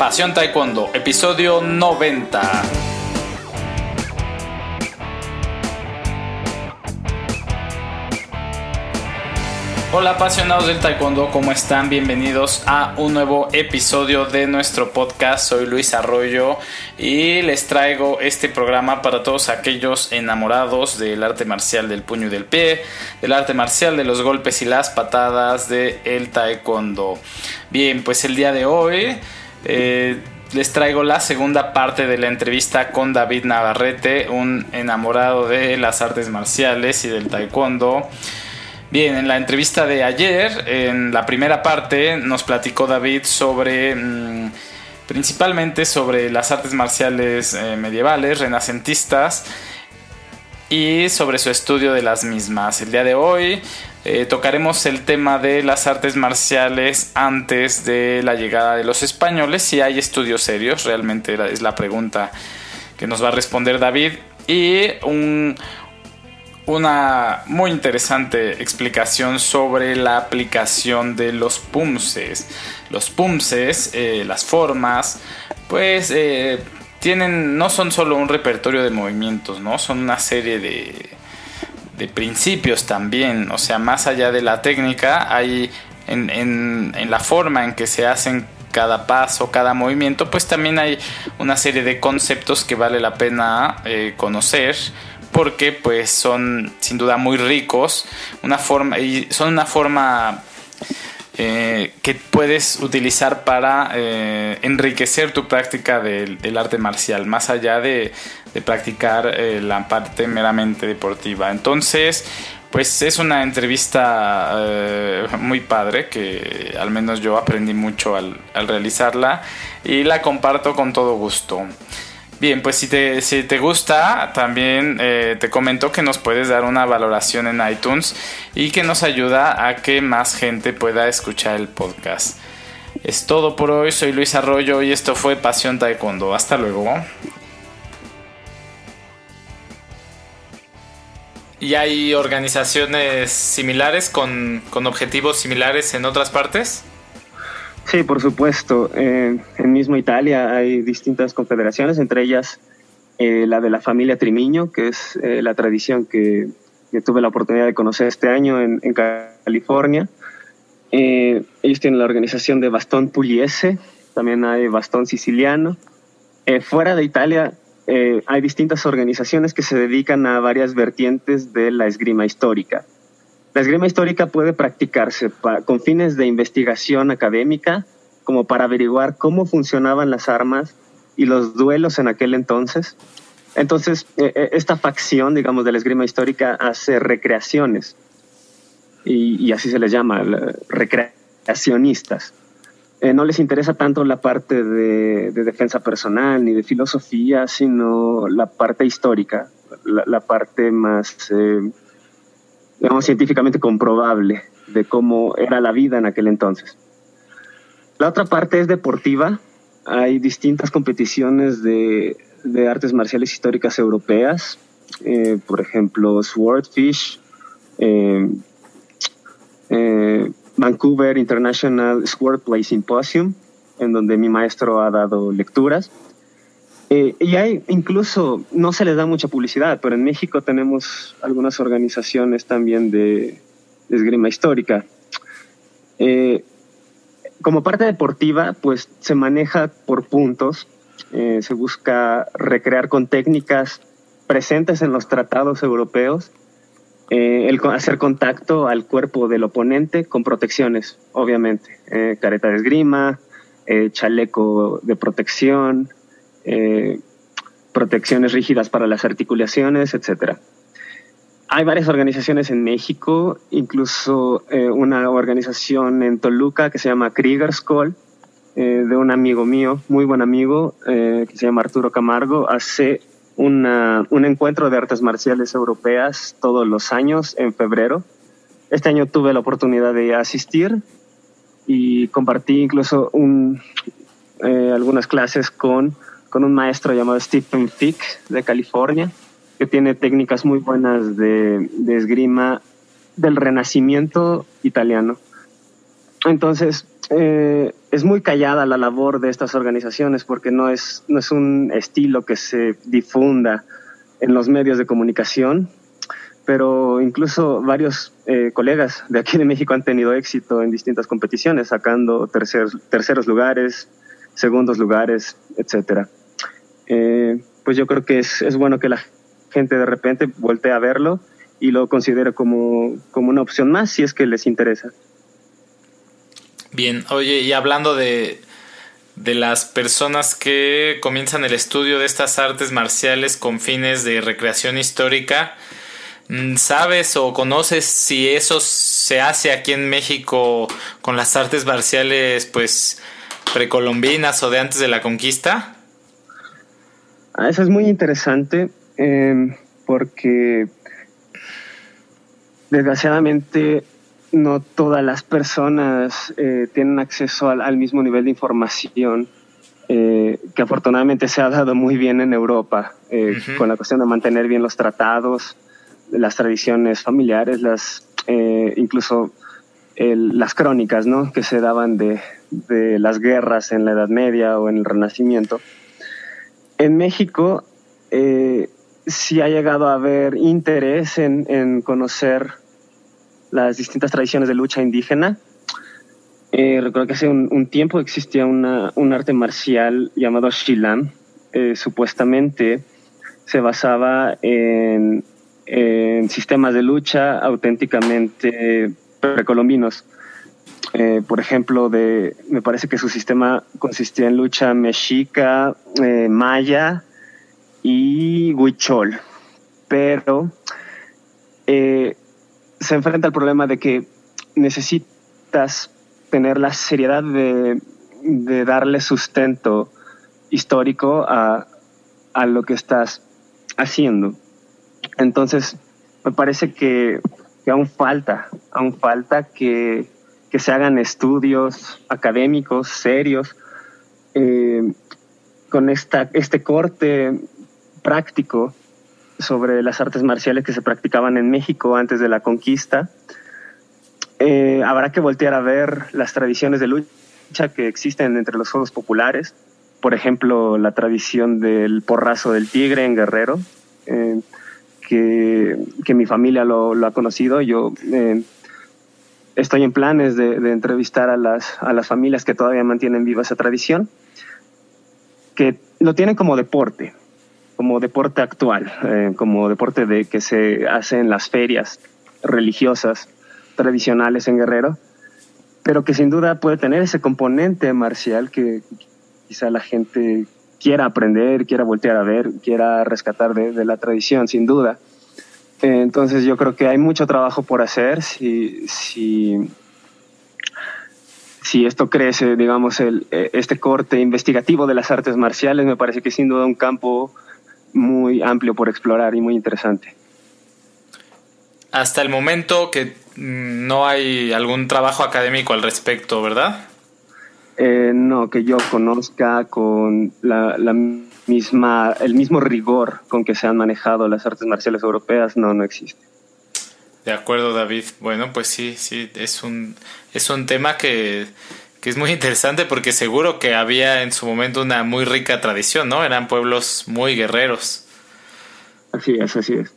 Pasión Taekwondo, episodio 90. Hola apasionados del taekwondo, ¿cómo están? Bienvenidos a un nuevo episodio de nuestro podcast. Soy Luis Arroyo y les traigo este programa para todos aquellos enamorados del arte marcial del puño y del pie, del arte marcial de los golpes y las patadas del el taekwondo. Bien, pues el día de hoy... Eh, les traigo la segunda parte de la entrevista con David Navarrete, un enamorado de las artes marciales y del taekwondo. Bien, en la entrevista de ayer, en la primera parte, nos platicó David sobre, mm, principalmente sobre las artes marciales eh, medievales, renacentistas, y sobre su estudio de las mismas. El día de hoy eh, tocaremos el tema de las artes marciales antes de la llegada de los españoles, si hay estudios serios, realmente es la pregunta que nos va a responder David, y un, una muy interesante explicación sobre la aplicación de los pumses. Los pumses, eh, las formas, pues eh, tienen, no son solo un repertorio de movimientos, ¿no? Son una serie de, de principios también. O sea, más allá de la técnica, hay en, en, la forma en que se hacen cada paso, cada movimiento, pues también hay una serie de conceptos que vale la pena eh, conocer porque pues son sin duda muy ricos, una forma y son una forma eh, que puedes utilizar para eh, enriquecer tu práctica del, arte marcial, más allá de, practicar eh, la parte meramente deportiva. Entonces, pues es una entrevista muy padre que al menos yo aprendí mucho al realizarla y la comparto con todo gusto. Bien, pues si te, si te gusta, también eh, te comento que nos puedes dar una valoración en iTunes y que nos ayuda a que más gente pueda escuchar el podcast. Es todo por hoy, soy Luis Arroyo y esto fue Pasión Taekwondo. Hasta luego. ¿Y hay organizaciones similares con, con objetivos similares en otras partes? Sí, por supuesto. en mismo Italia hay distintas confederaciones, entre ellas eh, la de la familia Trimiño, que es eh, la tradición que, tuve la oportunidad de conocer este año en, California. Eh, ellos tienen la organización de Bastón Pugliese, también hay Bastón Siciliano. fuera de Italia hay distintas organizaciones que se dedican a varias vertientes de la esgrima histórica. La esgrima histórica puede practicarse con fines de investigación académica, como para averiguar cómo funcionaban las armas y los duelos en aquel entonces. Entonces, e, e, esta facción, digamos, de la esgrima histórica hace recreaciones, y, así se les llama, recreacionistas. Eh, no les interesa tanto la parte de, defensa personal ni de filosofía, sino la parte histórica, la, parte más... Eh, digamos, científicamente comprobable de cómo era la vida en aquel entonces. La otra parte es deportiva. Hay distintas competiciones de, artes marciales históricas europeas, eh, por ejemplo, Swordfish, eh, Vancouver International Swordplay Symposium, en donde mi maestro ha dado lecturas. Eh, y hay incluso, no se les da mucha publicidad, pero en México tenemos algunas organizaciones también de, esgrima histórica. Eh, como parte deportiva, pues se maneja por puntos, eh, se busca recrear con técnicas presentes en los tratados europeos, el hacer contacto al cuerpo del oponente con protecciones, obviamente, careta de esgrima, chaleco de protección, eh, protecciones rígidas para las articulaciones, etc. Hay varias organizaciones en México, incluso eh, una organización en Toluca que se llama Krieger's Call, eh, de un amigo mío, muy buen amigo, que se llama Arturo Camargo, hace una, un encuentro de artes marciales europeas todos los años en febrero. Este año tuve la oportunidad de asistir y compartí incluso un, algunas clases con con un maestro llamado Stephen Fick de California, que tiene técnicas muy buenas de, esgrima del renacimiento italiano. Entonces, eh, es muy callada la labor de estas organizaciones porque no es, no es un estilo que se difunda en los medios de comunicación, pero incluso varios eh, colegas de aquí de México han tenido éxito en distintas competiciones, sacando terceros lugares, segundos lugares, etcétera. Eh, pues yo creo que es, es bueno que la gente de repente voltee a verlo y lo considere como, como una opción más si es que les interesa. Bien, oye, y hablando de, de las personas que comienzan el estudio de estas artes marciales con fines de recreación histórica, mm, ¿sabes o conoces si eso se hace aquí en México con las artes marciales pues precolombinas o de antes de la conquista? Ah, eso es muy interesante em, porque desgraciadamente no todas las personas eh, tienen acceso al, mismo nivel de información eh, que afortunadamente se ha dado muy bien en Europa eh, con la cuestión de mantener bien los tratados, las tradiciones familiares, las incluso las crónicas ¿no? que se daban de, de, las guerras en la Edad Media o en el Renacimiento. En México sí ha llegado a haber interés en, en conocer las distintas tradiciones de lucha indígena. Eh, recuerdo que hace un, tiempo existía una, un arte marcial llamado Shilam. Eh, supuestamente se basaba en, en, sistemas de lucha auténticamente precolombinos. Eh, por ejemplo, de, me parece que su sistema consistía en lucha mexica, maya y huichol. Pero se enfrenta al problema de que necesitas tener la seriedad de, darle sustento histórico a, lo que estás haciendo. Entonces, me parece que, aún falta, aún falta que, se hagan estudios académicos serios eh, con esta, este corte práctico sobre las artes marciales que se practicaban en México antes de la conquista. Eh, habrá que voltear a ver las tradiciones de lucha que existen entre los juegos populares. Por ejemplo, la tradición del porrazo del tigre en Guerrero, eh, que, que, mi familia lo, ha conocido. Yo eh, estoy en planes de, de, entrevistar a las, a las familias que todavía mantienen viva esa tradición, que lo tienen como deporte, como deporte actual, eh, como deporte de que se hace en las ferias religiosas tradicionales en Guerrero, pero que sin duda puede tener ese componente marcial que quizá la gente quiera aprender, quiera voltear a ver, quiera rescatar de, la tradición, sin duda. Eh, entonces yo creo que hay mucho trabajo por hacer si, si, si esto crece, digamos, el, eh, este corte investigativo de las artes marciales, me parece que sin duda un campo muy amplio por explorar y muy interesante. Hasta el momento que mm, no hay algún trabajo académico al respecto, ¿verdad? Eh, no, que yo conozca con la, misma, el mismo rigor con que se han manejado las artes marciales europeas, no, no existe. De acuerdo, David. Bueno, pues sí, sí, es un, es un tema que que es muy interesante porque seguro que había en su momento una muy rica tradición, ¿no? Eran pueblos muy guerreros. Así es, así es.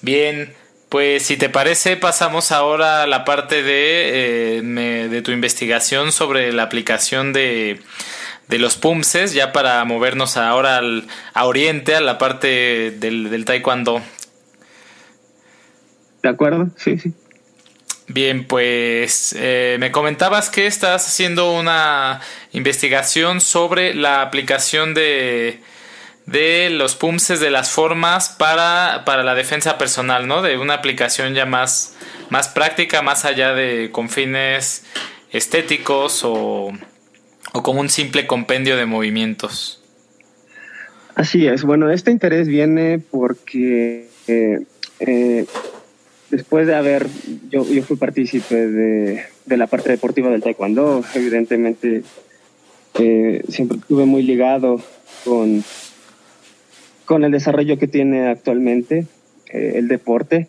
Bien, pues si te parece pasamos ahora a la parte de, eh, de tu investigación sobre la aplicación de, de los PUMSES, ya para movernos ahora al, a Oriente, a la parte del, del Taekwondo. De acuerdo, sí, sí. Bien, pues eh, me comentabas que estás haciendo una investigación sobre la aplicación de, de los PUMSES de las formas para, para, la defensa personal, ¿no? De una aplicación ya más, más práctica, más allá de con fines estéticos o, o como un simple compendio de movimientos. Así es. Bueno, este interés viene porque eh, eh, después de haber, yo, fui partícipe de, de, la parte deportiva del taekwondo, evidentemente eh, siempre estuve muy ligado con, con el desarrollo que tiene actualmente eh, el deporte.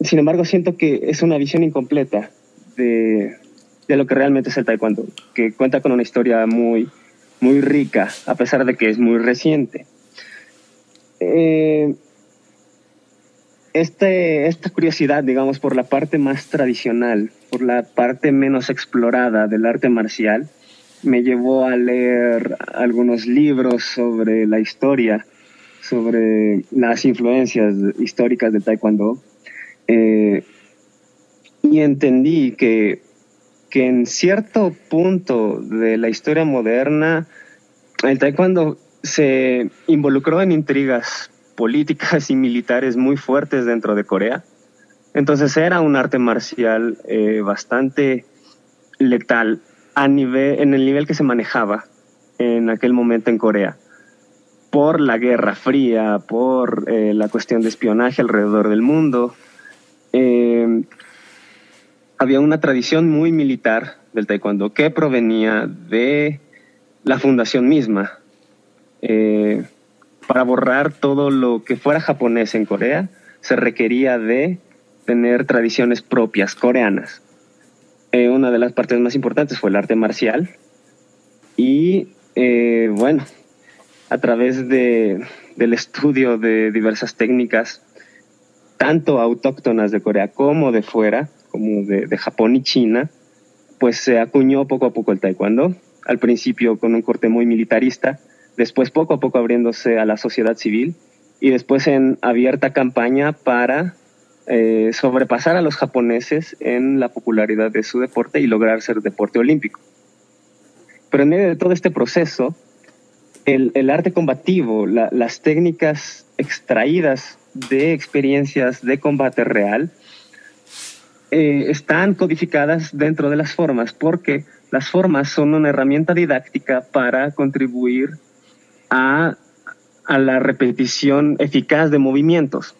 Sin embargo, siento que es una visión incompleta de, de lo que realmente es el taekwondo, que cuenta con una historia muy, muy rica, a pesar de que es muy reciente. Eh, este, esta curiosidad, digamos, por la parte más tradicional, por la parte menos explorada del arte marcial, me llevó a leer algunos libros sobre la historia, sobre las influencias históricas del taekwondo, eh, y entendí que, que en cierto punto de la historia moderna, el taekwondo se involucró en intrigas políticas y militares muy fuertes dentro de Corea. Entonces era un arte marcial eh, bastante letal a nivel, en el nivel que se manejaba en aquel momento en Corea, por la Guerra Fría, por eh, la cuestión de espionaje alrededor del mundo. Eh, había una tradición muy militar del taekwondo que provenía de la fundación misma. Eh, para borrar todo lo que fuera japonés en Corea, se requería de tener tradiciones propias coreanas. Eh, una de las partes más importantes fue el arte marcial. Y eh, bueno, a través de, del estudio de diversas técnicas, tanto autóctonas de Corea como de fuera, como de, de Japón y China, pues se acuñó poco a poco el taekwondo, al principio con un corte muy militarista, después poco a poco abriéndose a la sociedad civil y después en abierta campaña para eh, sobrepasar a los japoneses en la popularidad de su deporte y lograr ser deporte olímpico. Pero en medio de todo este proceso, el, el arte combativo, la, las técnicas extraídas de experiencias de combate real, eh, están codificadas dentro de las formas, porque las formas son una herramienta didáctica para contribuir a, a la repetición eficaz de movimientos.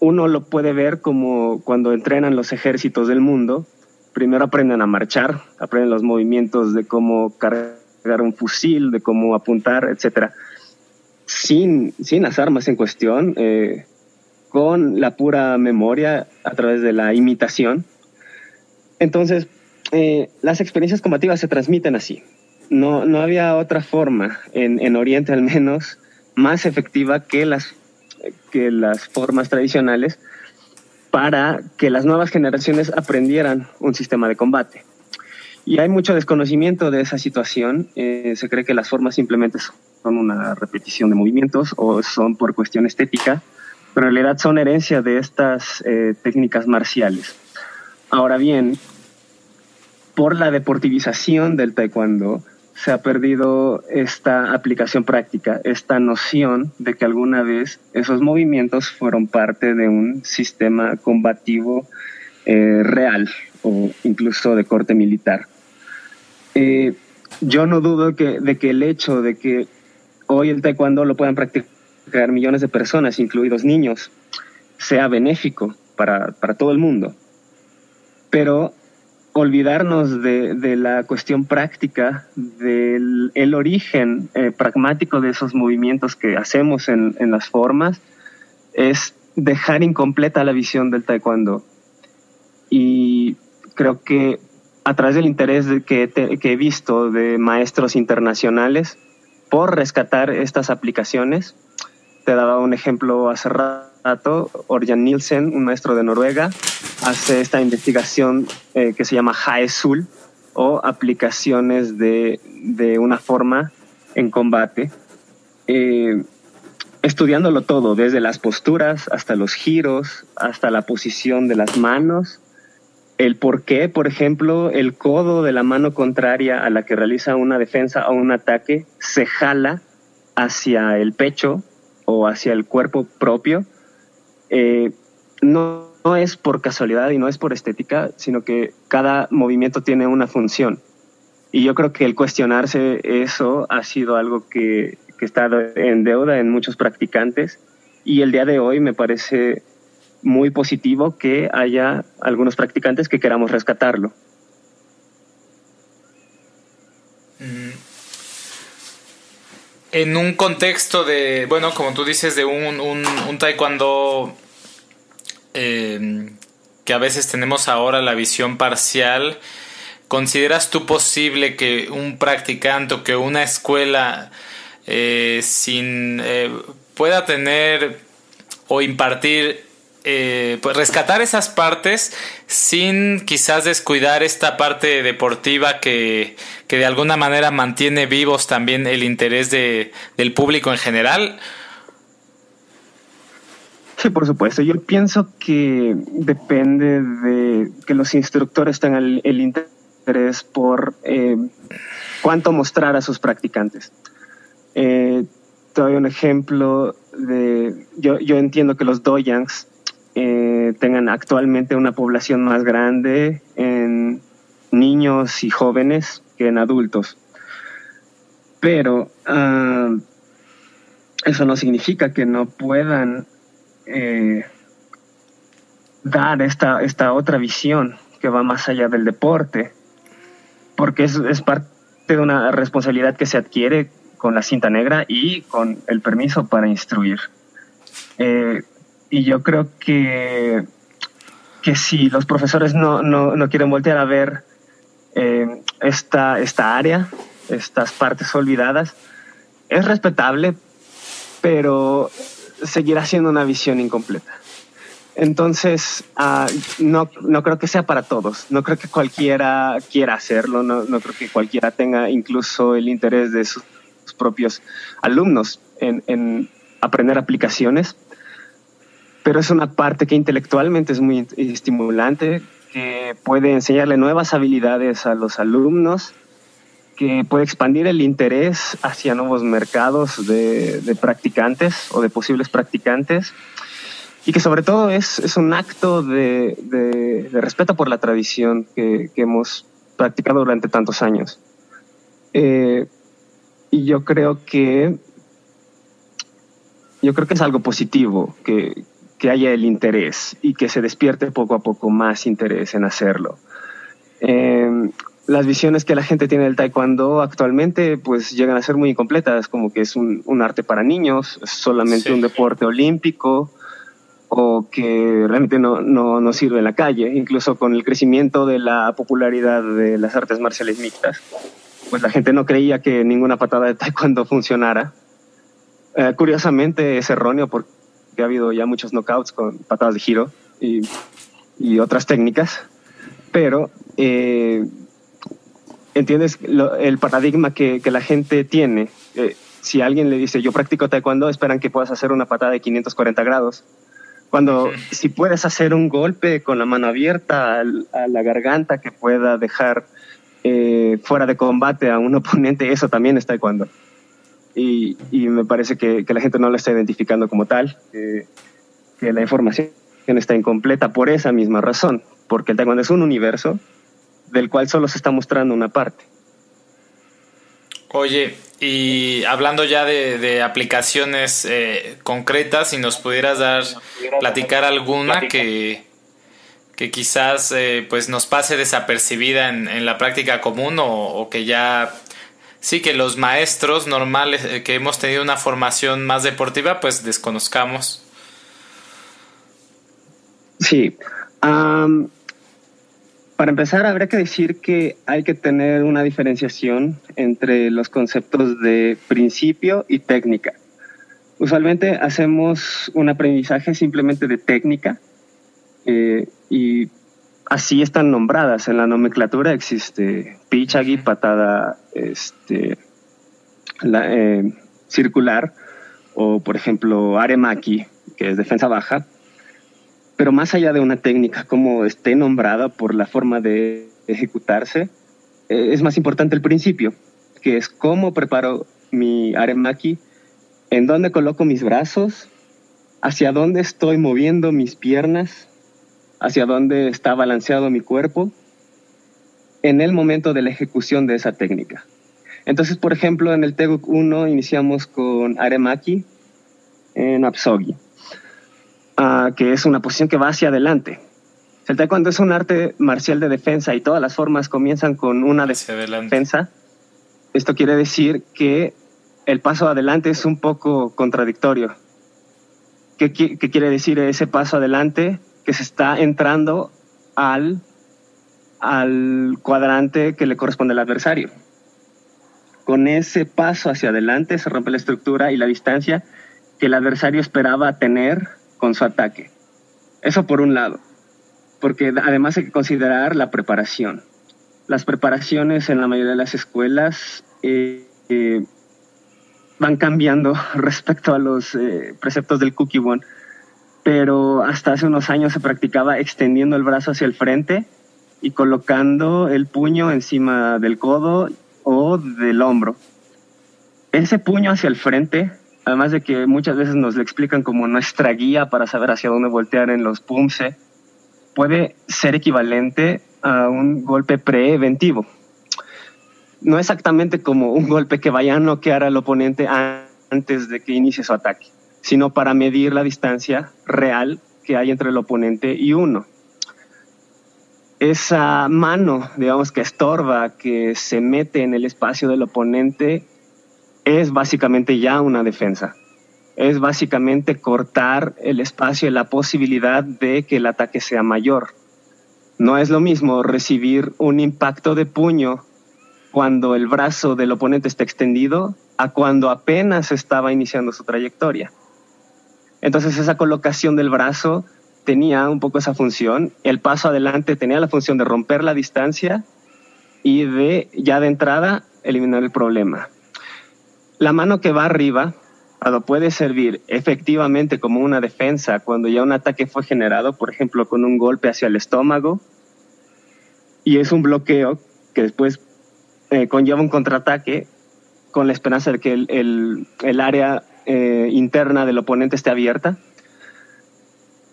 Uno lo puede ver como cuando entrenan los ejércitos del mundo. Primero aprenden a marchar, aprenden los movimientos de cómo cargar un fusil, de cómo apuntar, etc. Sin, sin las armas en cuestión, eh, con la pura memoria a través de la imitación. Entonces, eh, las experiencias combativas se transmiten así no, no había otra forma, en, en Oriente al menos, más efectiva que las, que las formas tradicionales para que las nuevas generaciones aprendieran un sistema de combate. Y hay mucho desconocimiento de esa situación. Eh, se cree que las formas simplemente son una repetición de movimientos o son por cuestión estética, pero en realidad son herencia de estas eh, técnicas marciales. Ahora bien, por la deportivización del taekwondo, se ha perdido esta aplicación práctica, esta noción de que alguna vez esos movimientos fueron parte de un sistema combativo eh, real o incluso de corte militar. Eh, yo no dudo de que el hecho de que hoy el taekwondo lo puedan practicar millones de personas, incluidos niños, sea benéfico para, para todo el mundo. Pero olvidarnos de, de, la cuestión práctica, del el origen eh, pragmático de esos movimientos que hacemos en, las formas, es dejar incompleta la visión del taekwondo. Y creo que a través del interés de que, he visto de maestros internacionales por rescatar estas aplicaciones, te daba un ejemplo hace Orjan Nielsen, un maestro de Noruega, hace esta investigación eh, que se llama Haesul o aplicaciones de, de una forma en combate, eh, estudiándolo todo, desde las posturas hasta los giros, hasta la posición de las manos, el por qué, por ejemplo, el codo de la mano contraria a la que realiza una defensa o un ataque se jala hacia el pecho o hacia el cuerpo propio, eh, no, no, es por casualidad y no es por estética, sino que cada movimiento tiene una función. Y yo creo que el cuestionarse eso ha sido algo que, que está en deuda en muchos practicantes y el día de hoy me parece muy positivo que haya algunos practicantes que queramos rescatarlo. en un contexto de, bueno, como tú dices, de un, un, un taekwondo eh, que a veces tenemos ahora la visión parcial, ¿consideras tú posible que un practicante o que una escuela eh, sin eh, pueda tener o impartir eh, pues rescatar esas partes sin quizás descuidar esta parte deportiva que, que, de alguna manera mantiene vivos también el interés de, del público en general Sí, por supuesto. Yo pienso que depende de que los instructores tengan el, interés por eh, cuánto mostrar a sus practicantes. Eh, doy un ejemplo de, yo, yo entiendo que los doyangs eh, tengan actualmente una población más grande en niños y jóvenes que en adultos. Pero uh, eso no significa que no puedan eh, dar esta, esta otra visión que va más allá del deporte, porque es, es parte de una responsabilidad que se adquiere con la cinta negra y con el permiso para instruir. Eh, y yo creo que, que si los profesores no, no, no quieren voltear a ver eh, esta, esta área, estas partes olvidadas, es respetable, pero seguirá siendo una visión incompleta. Entonces, uh, no, no creo que sea para todos. No creo que cualquiera quiera hacerlo. No, no creo que cualquiera tenga incluso el interés de sus, propios alumnos en, en, aprender aplicaciones. Pero es una parte que intelectualmente es muy estimulante, que puede enseñarle nuevas habilidades a los alumnos que puede expandir el interés hacia nuevos mercados de, practicantes o de posibles practicantes y que sobre todo es, es un acto de, de, respeto por la tradición que, que, hemos practicado durante tantos años. Eh, y yo creo que yo creo que es algo positivo que, que haya el interés y que se despierte poco a poco más interés en hacerlo. Eh, las visiones que la gente tiene del taekwondo actualmente pues llegan a ser muy incompletas, como que es un, un arte para niños, es solamente sí. un deporte olímpico o que realmente no, no, no, sirve en la calle, incluso con el crecimiento de la popularidad de las artes marciales mixtas, pues la gente no creía que ninguna patada de taekwondo funcionara. Eh, curiosamente es erróneo porque ha habido ya muchos knockouts con patadas de giro y, y otras técnicas, pero eh, entiendes lo, el paradigma que, que, la gente tiene. Eh, si alguien le dice, yo practico taekwondo, esperan que puedas hacer una patada de 540 grados. Cuando, si puedes hacer un golpe con la mano abierta al, a la garganta que pueda dejar eh, fuera de combate a un oponente, eso también es taekwondo. Y, y me parece que, que, la gente no lo está identificando como tal, que, que la información está incompleta por esa misma razón, porque el taekwondo es un universo del cual solo se está mostrando una parte. Oye, y hablando ya de, de aplicaciones eh, concretas, si nos pudieras dar, platicar alguna que, que quizás eh, pues nos pase desapercibida en, en la práctica común o, o, que ya sí que los maestros normales eh, que hemos tenido una formación más deportiva pues desconozcamos. Sí. Um, para empezar, habría que decir que hay que tener una diferenciación entre los conceptos de principio y técnica. Usualmente hacemos un aprendizaje simplemente de técnica eh, y así están nombradas. En la nomenclatura existe pichagi, patada este, eh, circular, o por ejemplo aremaki, que es defensa baja, pero más allá de una técnica, como esté nombrada por la forma de ejecutarse, eh, es más importante el principio, que es cómo preparo mi aremaki, en dónde coloco mis brazos, hacia dónde estoy moviendo mis piernas, hacia dónde está balanceado mi cuerpo, en el momento de la ejecución de esa técnica. Entonces, por ejemplo, en el Teguk 1 iniciamos con aremaki en Apsogi uh, que es una posición que va hacia adelante. El taekwondo es un arte marcial de defensa y todas las formas comienzan con una defensa. Esto quiere decir que el paso adelante es un poco contradictorio. ¿Qué, qué quiere decir ese paso adelante? que se está entrando al, al cuadrante que le corresponde al adversario. Con ese paso hacia adelante se rompe la estructura y la distancia que el adversario esperaba tener con su ataque. Eso por un lado, porque además hay que considerar la preparación. Las preparaciones en la mayoría de las escuelas eh, eh, van cambiando respecto a los eh, preceptos del Cookie One, pero hasta hace unos años se practicaba extendiendo el brazo hacia el frente y colocando el puño encima del codo o del hombro. Ese puño hacia el frente, además de que muchas veces nos lo explican como nuestra guía para saber hacia dónde voltear en los pumse, puede ser equivalente a un golpe preventivo. No exactamente como un golpe que vaya a noquear al oponente antes de que inicie su ataque, sino para medir la distancia real que hay entre el oponente y uno esa mano, digamos, que estorba, que se mete en el espacio del oponente, es básicamente ya una defensa. Es básicamente cortar el espacio y la posibilidad de que el ataque sea mayor. No es lo mismo recibir un impacto de puño cuando el brazo del oponente está extendido a cuando apenas estaba iniciando su trayectoria. Entonces esa colocación del brazo tenía un poco esa función. El paso adelante tenía la función de romper la distancia y de ya de entrada eliminar el problema. La mano que va arriba puede servir efectivamente como una defensa cuando ya un ataque fue generado, por ejemplo, con un golpe hacia el estómago, y es un bloqueo que después eh, conlleva un contraataque con la esperanza de que el, área eh, interna del oponente esté abierta.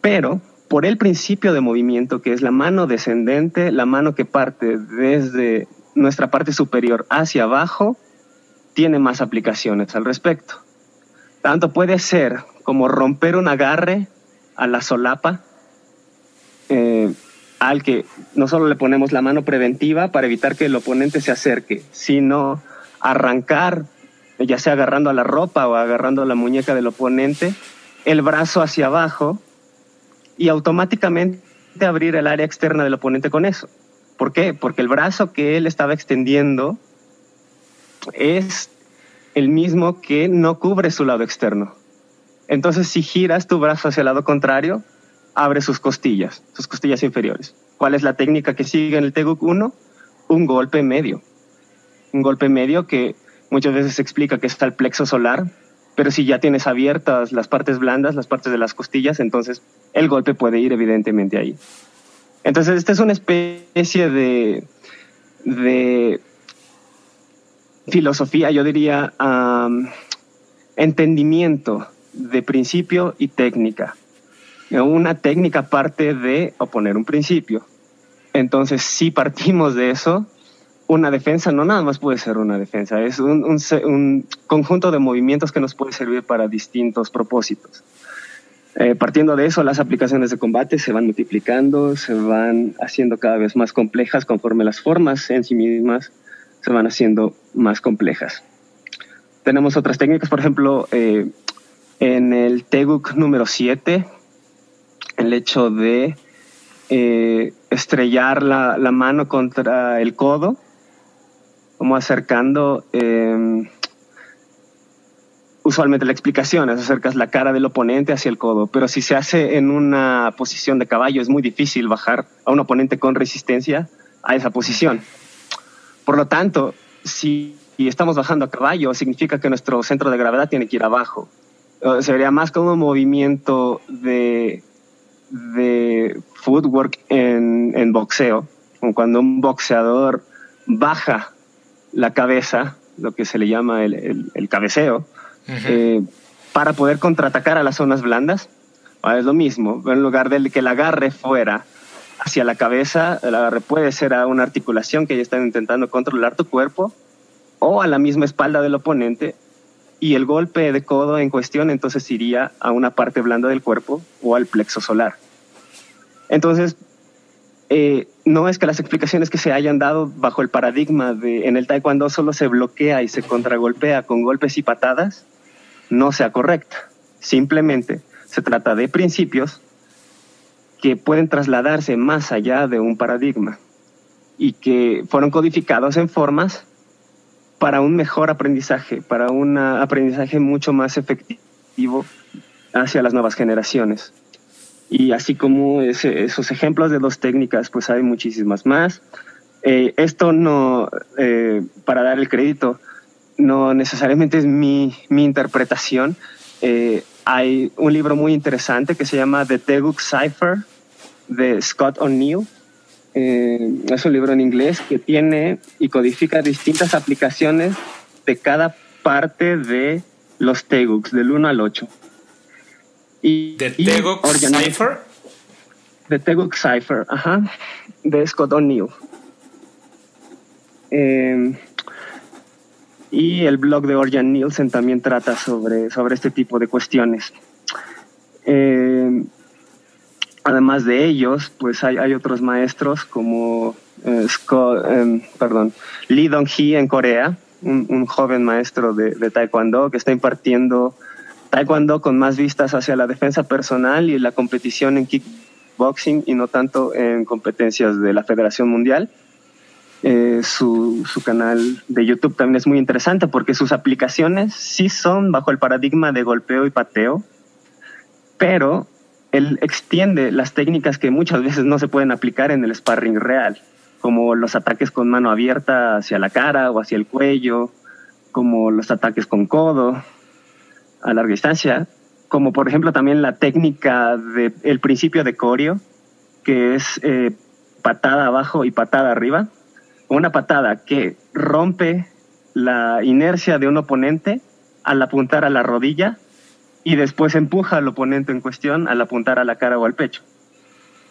Pero por el principio de movimiento, que es la mano descendente, la mano que parte desde nuestra parte superior hacia abajo, tiene más aplicaciones al respecto. Tanto puede ser como romper un agarre a la solapa, eh, al que no solo le ponemos la mano preventiva para evitar que el oponente se acerque, sino arrancar, ya sea agarrando a la ropa o agarrando a la muñeca del oponente, el brazo hacia abajo y automáticamente abrir el área externa del oponente con eso. ¿Por qué? Porque el brazo que él estaba extendiendo es el mismo que no cubre su lado externo. Entonces, si giras tu brazo hacia el lado contrario, abre sus costillas, sus costillas inferiores. ¿Cuál es la técnica que sigue en el Teguk 1? Un golpe medio. Un golpe medio que muchas veces se explica que está el plexo solar, pero si ya tienes abiertas las partes blandas, las partes de las costillas, entonces el golpe puede ir evidentemente ahí. Entonces, esta es una especie de, de filosofía, yo diría, entendimiento de principio y técnica. Una técnica parte de oponer un principio. Entonces, si partimos de eso, una defensa no nada más puede ser una defensa, es un, conjunto de movimientos que nos puede servir para distintos propósitos. Eh, partiendo de eso, las aplicaciones de combate se van multiplicando, se van haciendo cada vez más complejas conforme las formas en sí mismas se van haciendo más complejas. Tenemos otras técnicas, por ejemplo, eh, en el Teguk número 7, el hecho de eh, estrellar la, mano contra el codo como acercando em, usualmente la explicación es acercas la cara del oponente hacia el codo, pero si se hace en una posición de caballo es muy difícil bajar a un oponente con resistencia a esa posición. Por lo tanto, si estamos bajando a caballo, significa que nuestro centro de gravedad tiene que ir abajo. sería más como un movimiento de, de footwork en, en boxeo, como cuando un boxeador baja la cabeza, lo que se le llama el, el, cabeceo, eh, para poder contraatacar a las zonas blandas. Ah, es lo mismo, en lugar de que el agarre fuera hacia la cabeza, agarre puede ser a una articulación que ya están intentando controlar tu cuerpo o a la misma espalda del oponente y el golpe de codo en cuestión entonces iría a una parte blanda del cuerpo o al plexo solar. Entonces, eh, no es que las explicaciones que se hayan dado bajo el paradigma de en el taekwondo solo se bloquea y se contragolpea con golpes y patadas, no sea correcta. Simplemente se trata de principios que pueden trasladarse más allá de un paradigma y que fueron codificados en formas para un mejor aprendizaje, para un aprendizaje mucho más efectivo hacia las nuevas generaciones. Y así como esos ejemplos de dos técnicas, pues hay muchísimas más. Eh, esto no, eh, para dar el crédito, no necesariamente es mi, interpretación. Eh, hay un libro muy interesante que se llama The Teguk Cipher de Scott O'Neill. Eh, es un libro en inglés que tiene y codifica distintas aplicaciones de cada parte de los Teguks, del 1 al 8. Y, ¿The Teguk Cipher? The Teguk Cipher, ajá, de Scott O'Neill. Eh, y el blog de Orjan Nielsen también trata sobre, sobre este tipo de cuestiones. Eh, además de ellos, pues hay, otros maestros como eh, Scott, em, perdón, Lee Dong-hee en Corea, un, un joven maestro de, de, Taekwondo que está impartiendo Taekwondo con más vistas hacia la defensa personal y la competición en kickboxing y no tanto en competencias de la Federación Mundial. Eh, su, su, canal de YouTube también es muy interesante porque sus aplicaciones sí son bajo el paradigma de golpeo y pateo, pero él extiende las técnicas que muchas veces no se pueden aplicar en el sparring real, como los ataques con mano abierta hacia la cara o hacia el cuello, como los ataques con codo a larga distancia, como por ejemplo también la técnica del el principio de coreo, que es eh, patada abajo y patada arriba. Una patada que rompe la inercia de un oponente al apuntar a la rodilla y después empuja al oponente en cuestión al apuntar a la cara o al pecho.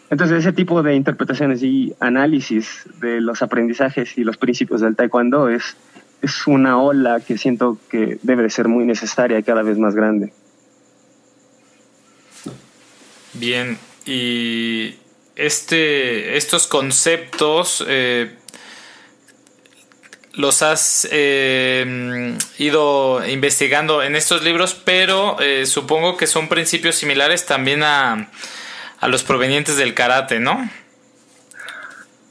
Entonces ese tipo de interpretaciones y análisis de los aprendizajes y los principios del taekwondo es, es una ola que siento que debe de ser muy necesaria y cada vez más grande. Bien, y este, estos conceptos eh, los has eh, ido investigando en estos libros, pero eh, supongo que son principios similares también a, a los provenientes del karate, ¿no?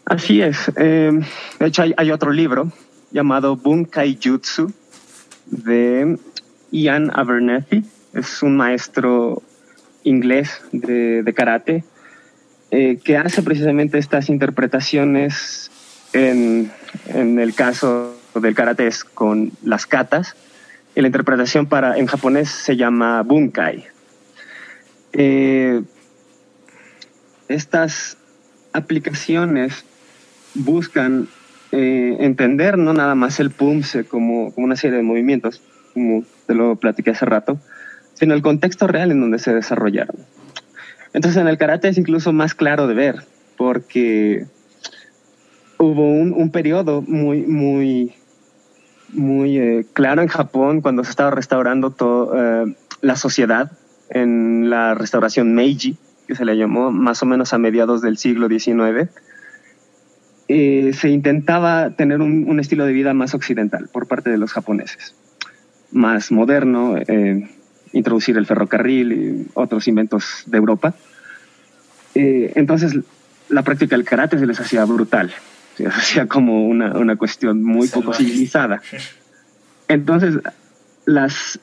Así es. Eh, de hecho, hay, hay, otro libro llamado Bunkai Jutsu de Ian Abernethy. Es un maestro inglés de, de karate que hace precisamente estas interpretaciones en, en el caso del karate es con las katas. Y la interpretación para, en japonés se llama bunkai. Eh, estas aplicaciones buscan eh, entender no nada más el PUMSE como, como, una serie de movimientos, como te lo platiqué hace rato, sino el contexto real en donde se desarrollaron. Entonces en el karate es incluso más claro de ver, porque hubo un, periodo muy, muy, muy eh, claro en Japón cuando se estaba restaurando todo, eh, la sociedad en la restauración Meiji, que se le llamó más o menos a mediados del siglo XIX. Eh, se intentaba tener un, un, estilo de vida más occidental por parte de los japoneses, más moderno, introducir el ferrocarril y otros inventos de Europa. Entonces, la práctica del karate se les hacía brutal hacía como una, una cuestión muy poco civilizada. Entonces, las,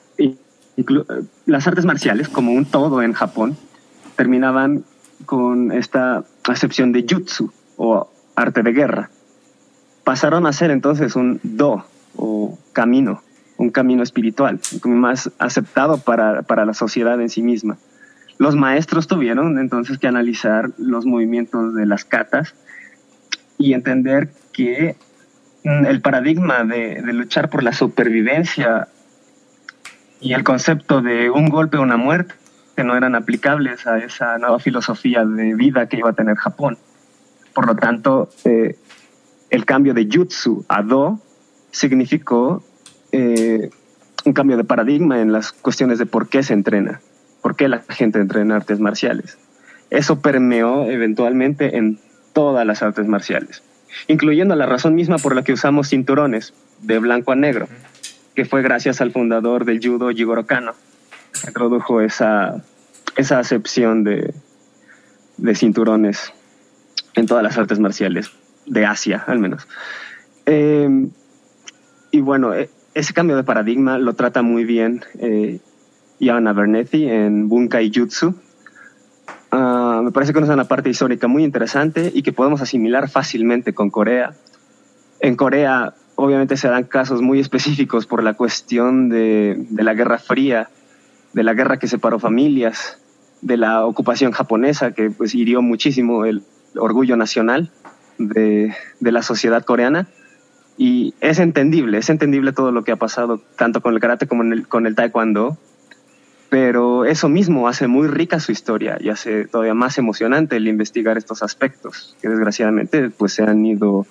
las artes marciales, como un todo en Japón, terminaban con esta acepción de jutsu o arte de guerra. Pasaron a ser entonces un do o camino, un camino espiritual, más aceptado para, para la sociedad en sí misma. Los maestros tuvieron entonces que analizar los movimientos de las katas y entender que mm, el paradigma de, luchar por la supervivencia y el concepto de un golpe o una muerte que no eran aplicables a esa nueva filosofía de vida que iba a tener Japón. Por lo tanto, eh, el cambio de jutsu a do significó eh, un cambio de paradigma en las cuestiones de por qué se entrena, por qué la gente entrena artes marciales. Eso permeó eventualmente en todas las artes marciales, incluyendo la razón misma por la que usamos cinturones de blanco a negro, que fue gracias al fundador del judo Jigoro Kano, que introdujo esa, esa acepción de, de cinturones en todas las artes marciales, de Asia al menos. Em, y bueno, e, ese cambio de paradigma lo trata muy bien eh, Ian en Bunkai Jutsu. Me parece que es una parte histórica muy interesante y que podemos asimilar fácilmente con Corea. En Corea, obviamente, se dan casos muy específicos por la cuestión de, la Guerra Fría, de la guerra que separó familias, de la ocupación japonesa que pues hirió muchísimo el orgullo nacional de la sociedad coreana. Y es entendible, es entendible todo lo que ha pasado, tanto con el karate como con el taekwondo, pero eso mismo hace muy rica su historia y hace todavía más emocionante el investigar estos aspectos que desgraciadamente pues se han ido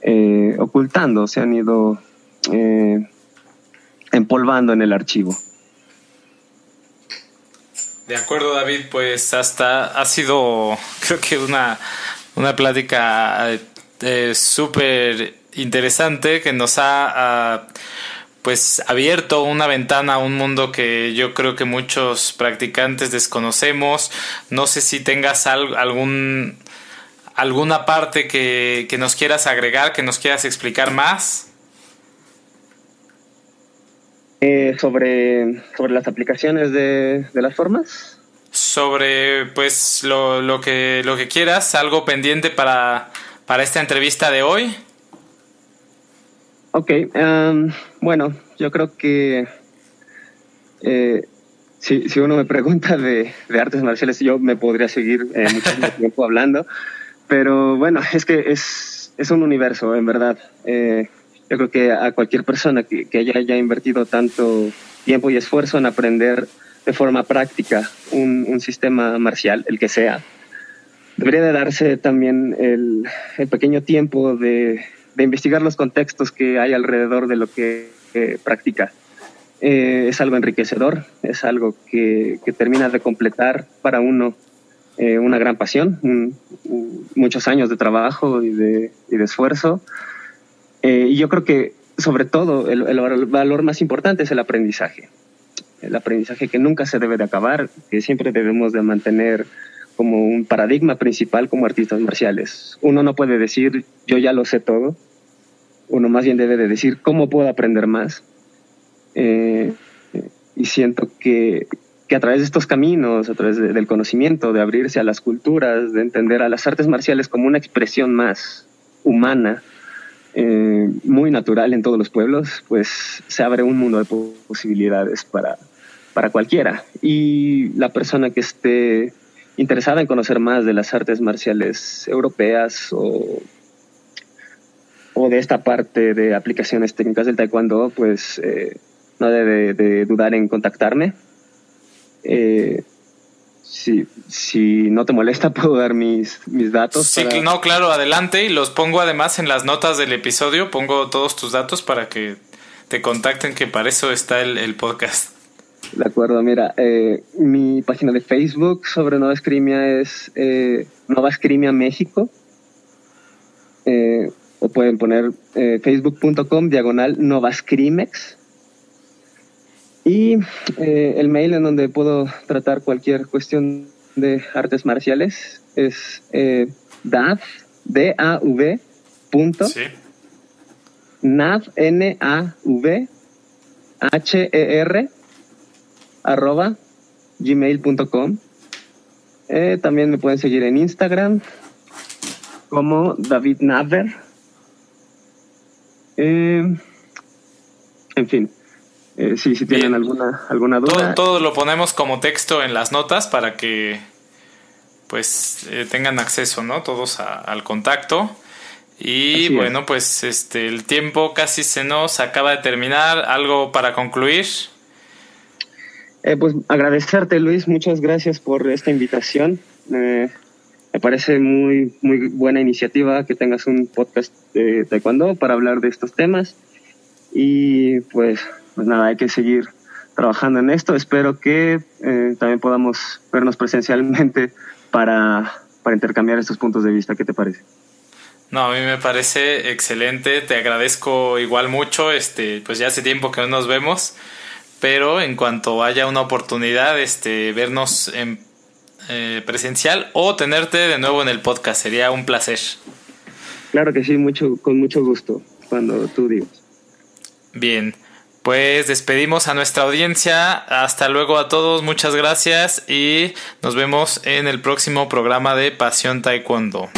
eh, ocultando, se han ido eh, empolvando en el archivo. De acuerdo, David, pues hasta ha sido creo que una, una plática eh, súper interesante que nos ha pues abierto una ventana a un mundo que yo creo que muchos practicantes desconocemos. No sé si tengas algún alguna parte que, nos quieras agregar, que nos quieras explicar más. Eh, sobre, sobre las aplicaciones de, de las formas. Sobre pues lo, lo, que, lo que quieras, algo pendiente para, para esta entrevista de hoy. Ok, um, bueno, yo creo que eh, si, si, uno me pregunta de, de, artes marciales, yo me podría seguir eh, mucho tiempo hablando, pero bueno, es que es, es un universo, en verdad. Eh, yo creo que a cualquier persona que, que haya, haya, invertido tanto tiempo y esfuerzo en aprender de forma práctica un, un sistema marcial, el que sea, debería de darse también el, el pequeño tiempo de de investigar los contextos que hay alrededor de lo que practica. Eh, es algo enriquecedor, es algo que, termina de completar para uno eh, una gran pasión, muchos años de trabajo y de, esfuerzo. Eh, y yo creo que sobre todo el, el, valor más importante es el aprendizaje. El aprendizaje que nunca se debe de acabar, que siempre debemos de mantener como un paradigma principal como artistas marciales. Uno no puede decir yo ya lo sé todo, uno más bien debe de decir cómo puedo aprender más. Eh, y siento que, que, a través de estos caminos, a través del conocimiento, de abrirse a las culturas, de entender a las artes marciales como una expresión más humana, eh, muy natural en todos los pueblos, pues se abre un mundo de posibilidades para, para cualquiera. Y la persona que esté interesada en conocer más de las artes marciales europeas o, o de esta parte de aplicaciones técnicas del taekwondo, pues eh, no debe de dudar en contactarme. Eh, si, si no te molesta, puedo dar mis, mis datos. Sí, no, claro, adelante y los pongo además en las notas del episodio, pongo todos tus datos para que te contacten, que para eso está el, el podcast. De acuerdo, mira, eh, mi página de Facebook sobre Nueva Escrimia es eh, Escrimia México. Eh, o pueden poner eh, facebook.com diagonal Novascrimex. Y el mail en donde puedo tratar cualquier cuestión de artes marciales es dav, D-A-V, punto, nav, N-A-V, H-E-R, arroba, gmail.com. Eh, también me pueden seguir en Instagram como David Naver. Eh, en fin, eh, si, tienen alguna, alguna duda. Todo, lo ponemos como texto en las notas para que pues eh, tengan acceso, ¿no? Todos al contacto. Y bueno, pues este el tiempo casi se nos acaba de terminar. ¿Algo para concluir? Pues agradecerte, Luis. Muchas gracias por esta invitación. me parece muy, muy buena iniciativa que tengas un podcast de taekwondo para hablar de estos temas. Y pues, pues nada, hay que seguir trabajando en esto. Espero que eh, también podamos vernos presencialmente para, para intercambiar estos puntos de vista. ¿Qué te parece? No, a mí me parece excelente. Te agradezco igual mucho. Este, pues ya hace tiempo que no nos vemos, pero en cuanto haya una oportunidad, este, vernos en eh, presencial o tenerte de nuevo en el podcast. Sería un placer. Claro que sí, mucho, con mucho gusto, cuando tú digas. Bien, pues despedimos a nuestra audiencia. Hasta luego a todos, muchas gracias y nos vemos en el próximo programa de Pasión Taekwondo.